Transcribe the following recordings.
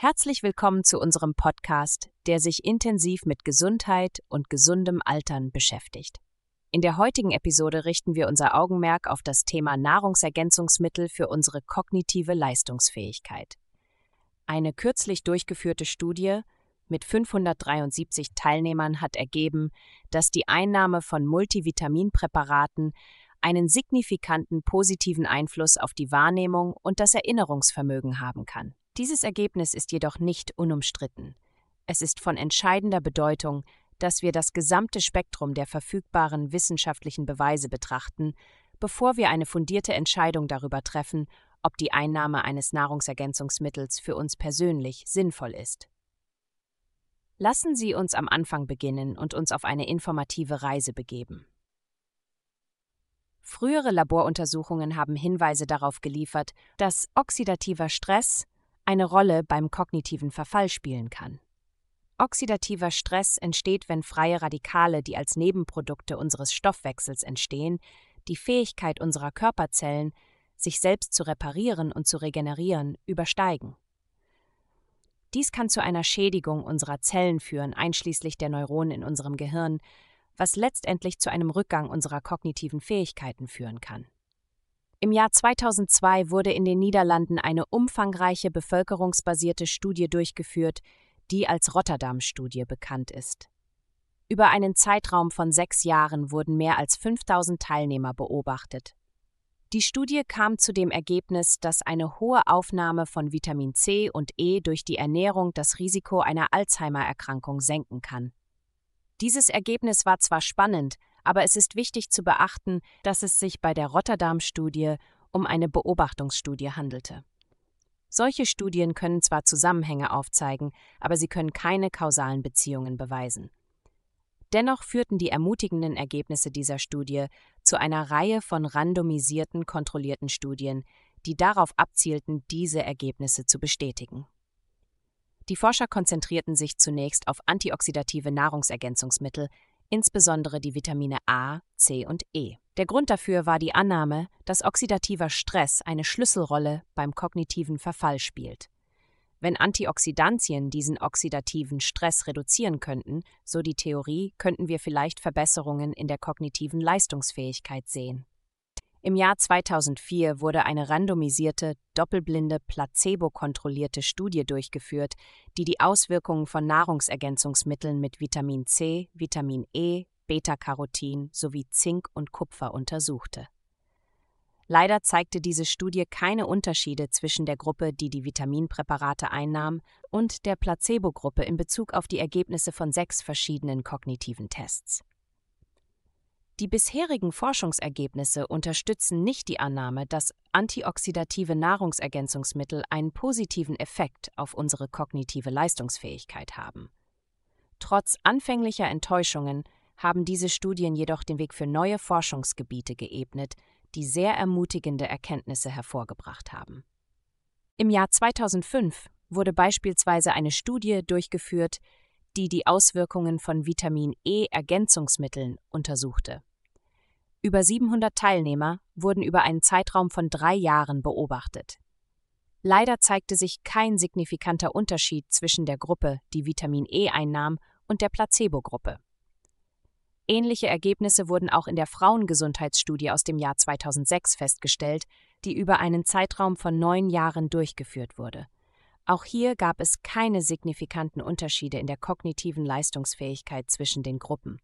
Herzlich willkommen zu unserem Podcast, der sich intensiv mit Gesundheit und gesundem Altern beschäftigt. In der heutigen Episode richten wir unser Augenmerk auf das Thema Nahrungsergänzungsmittel für unsere kognitive Leistungsfähigkeit. Eine kürzlich durchgeführte Studie mit 573 Teilnehmern hat ergeben, dass die Einnahme von Multivitaminpräparaten einen signifikanten positiven Einfluss auf die Wahrnehmung und das Erinnerungsvermögen haben kann. Dieses Ergebnis ist jedoch nicht unumstritten. Es ist von entscheidender Bedeutung, dass wir das gesamte Spektrum der verfügbaren wissenschaftlichen Beweise betrachten, bevor wir eine fundierte Entscheidung darüber treffen, ob die Einnahme eines Nahrungsergänzungsmittels für uns persönlich sinnvoll ist. Lassen Sie uns am Anfang beginnen und uns auf eine informative Reise begeben. Frühere Laboruntersuchungen haben Hinweise darauf geliefert, dass oxidativer Stress, eine Rolle beim kognitiven Verfall spielen kann. Oxidativer Stress entsteht, wenn freie Radikale, die als Nebenprodukte unseres Stoffwechsels entstehen, die Fähigkeit unserer Körperzellen, sich selbst zu reparieren und zu regenerieren, übersteigen. Dies kann zu einer Schädigung unserer Zellen führen, einschließlich der Neuronen in unserem Gehirn, was letztendlich zu einem Rückgang unserer kognitiven Fähigkeiten führen kann. Im Jahr 2002 wurde in den Niederlanden eine umfangreiche bevölkerungsbasierte Studie durchgeführt, die als Rotterdam-Studie bekannt ist. Über einen Zeitraum von sechs Jahren wurden mehr als 5000 Teilnehmer beobachtet. Die Studie kam zu dem Ergebnis, dass eine hohe Aufnahme von Vitamin C und E durch die Ernährung das Risiko einer Alzheimer-Erkrankung senken kann. Dieses Ergebnis war zwar spannend, aber es ist wichtig zu beachten, dass es sich bei der Rotterdam-Studie um eine Beobachtungsstudie handelte. Solche Studien können zwar Zusammenhänge aufzeigen, aber sie können keine kausalen Beziehungen beweisen. Dennoch führten die ermutigenden Ergebnisse dieser Studie zu einer Reihe von randomisierten, kontrollierten Studien, die darauf abzielten, diese Ergebnisse zu bestätigen. Die Forscher konzentrierten sich zunächst auf antioxidative Nahrungsergänzungsmittel, insbesondere die Vitamine A, C und E. Der Grund dafür war die Annahme, dass oxidativer Stress eine Schlüsselrolle beim kognitiven Verfall spielt. Wenn Antioxidantien diesen oxidativen Stress reduzieren könnten, so die Theorie, könnten wir vielleicht Verbesserungen in der kognitiven Leistungsfähigkeit sehen. Im Jahr 2004 wurde eine randomisierte, doppelblinde, placebo-kontrollierte Studie durchgeführt, die die Auswirkungen von Nahrungsergänzungsmitteln mit Vitamin C, Vitamin E, Beta-Carotin sowie Zink und Kupfer untersuchte. Leider zeigte diese Studie keine Unterschiede zwischen der Gruppe, die die Vitaminpräparate einnahm, und der Placebo-Gruppe in Bezug auf die Ergebnisse von sechs verschiedenen kognitiven Tests. Die bisherigen Forschungsergebnisse unterstützen nicht die Annahme, dass antioxidative Nahrungsergänzungsmittel einen positiven Effekt auf unsere kognitive Leistungsfähigkeit haben. Trotz anfänglicher Enttäuschungen haben diese Studien jedoch den Weg für neue Forschungsgebiete geebnet, die sehr ermutigende Erkenntnisse hervorgebracht haben. Im Jahr 2005 wurde beispielsweise eine Studie durchgeführt, die die Auswirkungen von Vitamin E-Ergänzungsmitteln untersuchte. Über 700 Teilnehmer wurden über einen Zeitraum von drei Jahren beobachtet. Leider zeigte sich kein signifikanter Unterschied zwischen der Gruppe, die Vitamin E einnahm, und der Placebo-Gruppe. Ähnliche Ergebnisse wurden auch in der Frauengesundheitsstudie aus dem Jahr 2006 festgestellt, die über einen Zeitraum von neun Jahren durchgeführt wurde. Auch hier gab es keine signifikanten Unterschiede in der kognitiven Leistungsfähigkeit zwischen den Gruppen.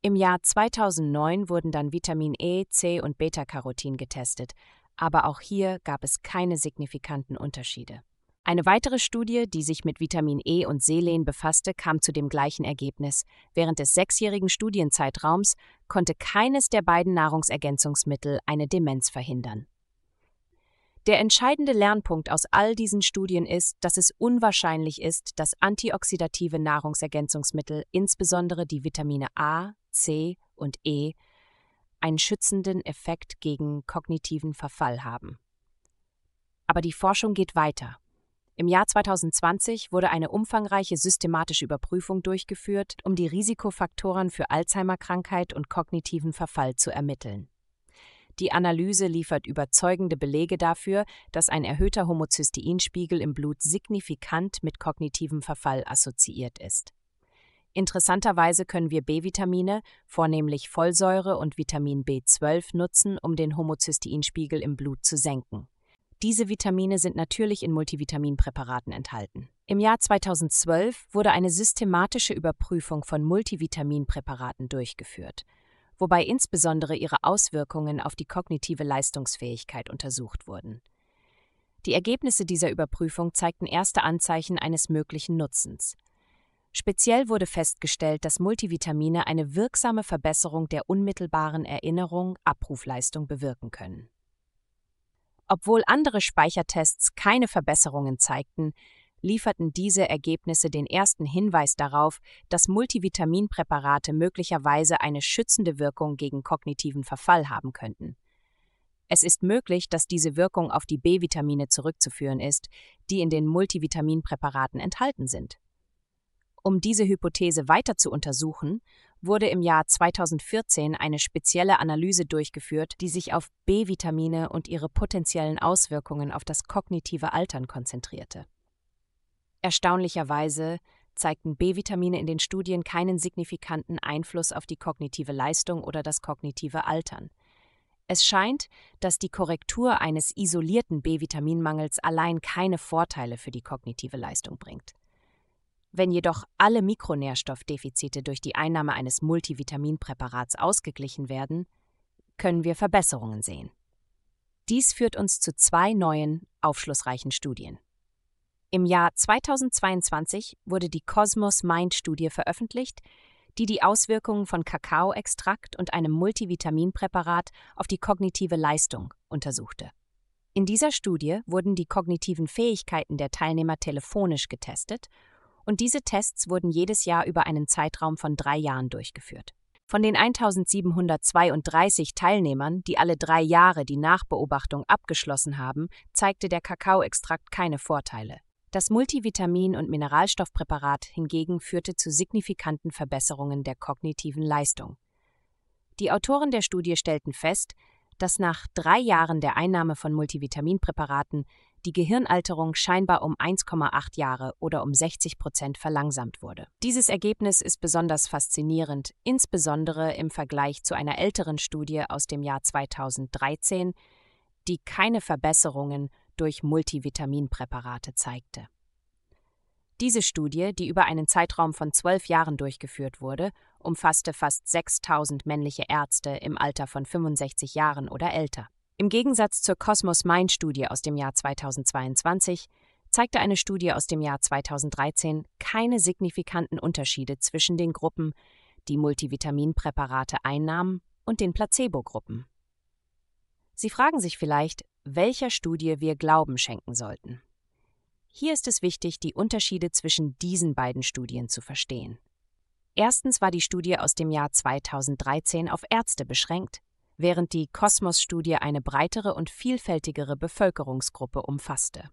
Im Jahr 2009 wurden dann Vitamin E, C und Beta-Carotin getestet, aber auch hier gab es keine signifikanten Unterschiede. Eine weitere Studie, die sich mit Vitamin E und Selen befasste, kam zu dem gleichen Ergebnis. Während des sechsjährigen Studienzeitraums konnte keines der beiden Nahrungsergänzungsmittel eine Demenz verhindern. Der entscheidende Lernpunkt aus all diesen Studien ist, dass es unwahrscheinlich ist, dass antioxidative Nahrungsergänzungsmittel, insbesondere die Vitamine A, C und E, einen schützenden Effekt gegen kognitiven Verfall haben. Aber die Forschung geht weiter. Im Jahr 2020 wurde eine umfangreiche systematische Überprüfung durchgeführt, um die Risikofaktoren für Alzheimer-Krankheit und kognitiven Verfall zu ermitteln. Die Analyse liefert überzeugende Belege dafür, dass ein erhöhter Homozysteinspiegel im Blut signifikant mit kognitivem Verfall assoziiert ist. Interessanterweise können wir B-Vitamine, vornehmlich Folsäure und Vitamin B12, nutzen, um den Homozysteinspiegel im Blut zu senken. Diese Vitamine sind natürlich in Multivitaminpräparaten enthalten. Im Jahr 2012 wurde eine systematische Überprüfung von Multivitaminpräparaten durchgeführt, wobei insbesondere ihre Auswirkungen auf die kognitive Leistungsfähigkeit untersucht wurden. Die Ergebnisse dieser Überprüfung zeigten erste Anzeichen eines möglichen Nutzens. Speziell wurde festgestellt, dass Multivitamine eine wirksame Verbesserung der unmittelbaren Erinnerung, Abrufleistung bewirken können. Obwohl andere Speichertests keine Verbesserungen zeigten, lieferten diese Ergebnisse den ersten Hinweis darauf, dass Multivitaminpräparate möglicherweise eine schützende Wirkung gegen kognitiven Verfall haben könnten. Es ist möglich, dass diese Wirkung auf die B-Vitamine zurückzuführen ist, die in den Multivitaminpräparaten enthalten sind. Um diese Hypothese weiter zu untersuchen, wurde im Jahr 2014 eine spezielle Analyse durchgeführt, die sich auf B-Vitamine und ihre potenziellen Auswirkungen auf das kognitive Altern konzentrierte. Erstaunlicherweise zeigten B-Vitamine in den Studien keinen signifikanten Einfluss auf die kognitive Leistung oder das kognitive Altern. Es scheint, dass die Korrektur eines isolierten B-Vitaminmangels allein keine Vorteile für die kognitive Leistung bringt. Wenn jedoch alle Mikronährstoffdefizite durch die Einnahme eines Multivitaminpräparats ausgeglichen werden, können wir Verbesserungen sehen. Dies führt uns zu zwei neuen, aufschlussreichen Studien. Im Jahr 2022 wurde die Cosmos Mind Studie veröffentlicht, die die Auswirkungen von Kakaoextrakt und einem Multivitaminpräparat auf die kognitive Leistung untersuchte. In dieser Studie wurden die kognitiven Fähigkeiten der Teilnehmer telefonisch getestet und diese Tests wurden jedes Jahr über einen Zeitraum von drei Jahren durchgeführt. Von den 1732 Teilnehmern, die alle drei Jahre die Nachbeobachtung abgeschlossen haben, zeigte der Kakaoextrakt keine Vorteile. Das Multivitamin- und Mineralstoffpräparat hingegen führte zu signifikanten Verbesserungen der kognitiven Leistung. Die Autoren der Studie stellten fest, dass nach drei Jahren der Einnahme von Multivitaminpräparaten die Gehirnalterung scheinbar um 1,8 Jahre oder um 60 Prozent verlangsamt wurde. Dieses Ergebnis ist besonders faszinierend, insbesondere im Vergleich zu einer älteren Studie aus dem Jahr 2013, die keine Verbesserungen durch Multivitaminpräparate zeigte. Diese Studie, die über einen Zeitraum von zwölf Jahren durchgeführt wurde, umfasste fast 6000 männliche Ärzte im Alter von 65 Jahren oder älter. Im Gegensatz zur Cosmos Mind Studie aus dem Jahr 2022 zeigte eine Studie aus dem Jahr 2013 keine signifikanten Unterschiede zwischen den Gruppen, die Multivitaminpräparate einnahmen, und den Placebo-Gruppen. Sie fragen sich vielleicht, welcher Studie wir Glauben schenken sollten. Hier ist es wichtig, die Unterschiede zwischen diesen beiden Studien zu verstehen. Erstens war die Studie aus dem Jahr 2013 auf Ärzte beschränkt, während die Kosmos-Studie eine breitere und vielfältigere Bevölkerungsgruppe umfasste.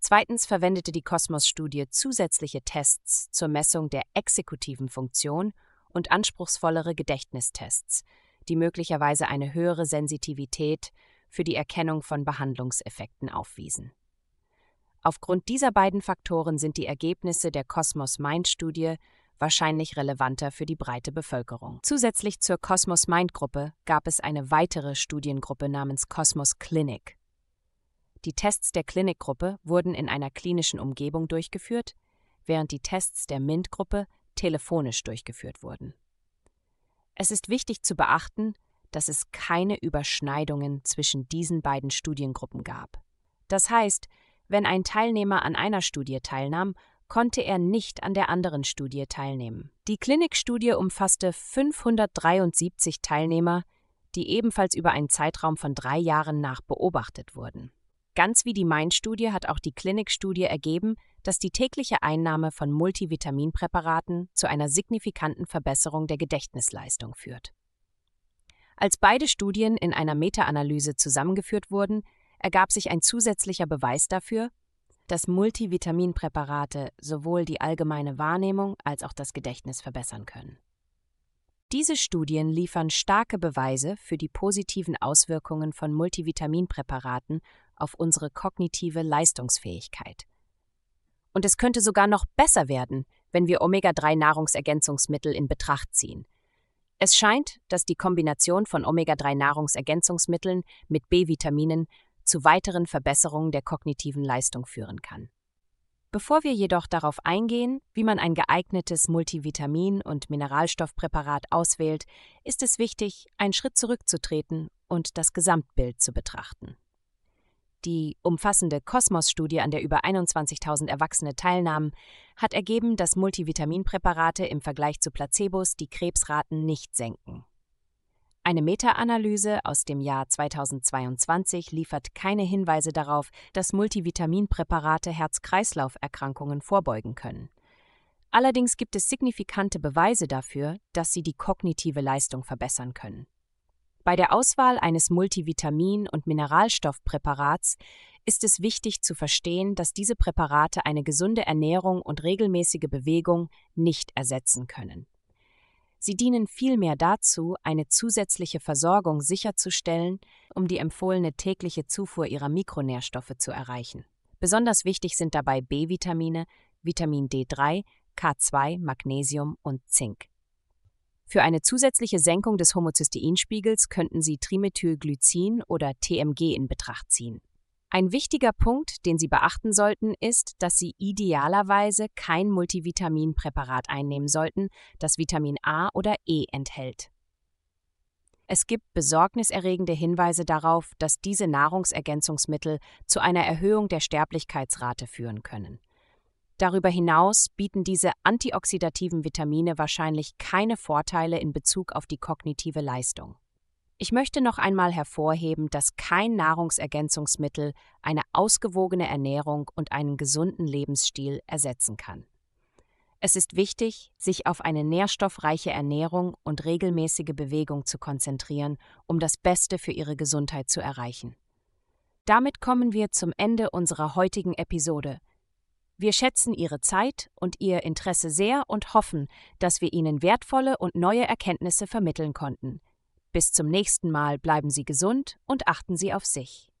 Zweitens verwendete die Kosmos-Studie zusätzliche Tests zur Messung der exekutiven Funktion und anspruchsvollere Gedächtnistests, die möglicherweise eine höhere Sensitivität für die Erkennung von Behandlungseffekten aufwiesen. Aufgrund dieser beiden Faktoren sind die Ergebnisse der Cosmos Mind Studie wahrscheinlich relevanter für die breite Bevölkerung. Zusätzlich zur Cosmos Mind Gruppe gab es eine weitere Studiengruppe namens Cosmos Clinic. Die Tests der Clinic-Gruppe wurden in einer klinischen Umgebung durchgeführt, während die Tests der MINT-Gruppe telefonisch durchgeführt wurden. Es ist wichtig zu beachten, dass es keine Überschneidungen zwischen diesen beiden Studiengruppen gab. Das heißt, wenn ein Teilnehmer an einer Studie teilnahm, konnte er nicht an der anderen Studie teilnehmen. Die Klinikstudie umfasste 573 Teilnehmer, die ebenfalls über einen Zeitraum von drei Jahren nach beobachtet wurden. Ganz wie die Main-Studie hat auch die Klinikstudie ergeben, dass die tägliche Einnahme von Multivitaminpräparaten zu einer signifikanten Verbesserung der Gedächtnisleistung führt. Als beide Studien in einer Meta-Analyse zusammengeführt wurden, ergab sich ein zusätzlicher Beweis dafür, dass Multivitaminpräparate sowohl die allgemeine Wahrnehmung als auch das Gedächtnis verbessern können. Diese Studien liefern starke Beweise für die positiven Auswirkungen von Multivitaminpräparaten auf unsere kognitive Leistungsfähigkeit. Und es könnte sogar noch besser werden, wenn wir Omega-3-Nahrungsergänzungsmittel in Betracht ziehen. Es scheint, dass die Kombination von Omega-3-Nahrungsergänzungsmitteln mit B-Vitaminen zu weiteren Verbesserungen der kognitiven Leistung führen kann. Bevor wir jedoch darauf eingehen, wie man ein geeignetes Multivitamin- und Mineralstoffpräparat auswählt, ist es wichtig, einen Schritt zurückzutreten und das Gesamtbild zu betrachten. Die umfassende Kosmos-Studie, an der über 21.000 Erwachsene teilnahmen, hat ergeben, dass Multivitaminpräparate im Vergleich zu Placebos die Krebsraten nicht senken. Eine Meta-Analyse aus dem Jahr 2022 liefert keine Hinweise darauf, dass Multivitaminpräparate Herz-Kreislauf-Erkrankungen vorbeugen können. Allerdings gibt es signifikante Beweise dafür, dass sie die kognitive Leistung verbessern können. Bei der Auswahl eines Multivitamin- und Mineralstoffpräparats ist es wichtig zu verstehen, dass diese Präparate eine gesunde Ernährung und regelmäßige Bewegung nicht ersetzen können. Sie dienen vielmehr dazu, eine zusätzliche Versorgung sicherzustellen, um die empfohlene tägliche Zufuhr ihrer Mikronährstoffe zu erreichen. Besonders wichtig sind dabei B-Vitamine, Vitamin D3, K2, Magnesium und Zink. Für eine zusätzliche Senkung des Homozysteinspiegels könnten Sie Trimethylglycin oder TMG in Betracht ziehen. Ein wichtiger Punkt, den Sie beachten sollten, ist, dass Sie idealerweise kein Multivitaminpräparat einnehmen sollten, das Vitamin A oder E enthält. Es gibt besorgniserregende Hinweise darauf, dass diese Nahrungsergänzungsmittel zu einer Erhöhung der Sterblichkeitsrate führen können. Darüber hinaus bieten diese antioxidativen Vitamine wahrscheinlich keine Vorteile in Bezug auf die kognitive Leistung. Ich möchte noch einmal hervorheben, dass kein Nahrungsergänzungsmittel eine ausgewogene Ernährung und einen gesunden Lebensstil ersetzen kann. Es ist wichtig, sich auf eine nährstoffreiche Ernährung und regelmäßige Bewegung zu konzentrieren, um das Beste für Ihre Gesundheit zu erreichen. Damit kommen wir zum Ende unserer heutigen Episode. Wir schätzen Ihre Zeit und Ihr Interesse sehr und hoffen, dass wir Ihnen wertvolle und neue Erkenntnisse vermitteln konnten. Bis zum nächsten Mal bleiben Sie gesund und achten Sie auf sich.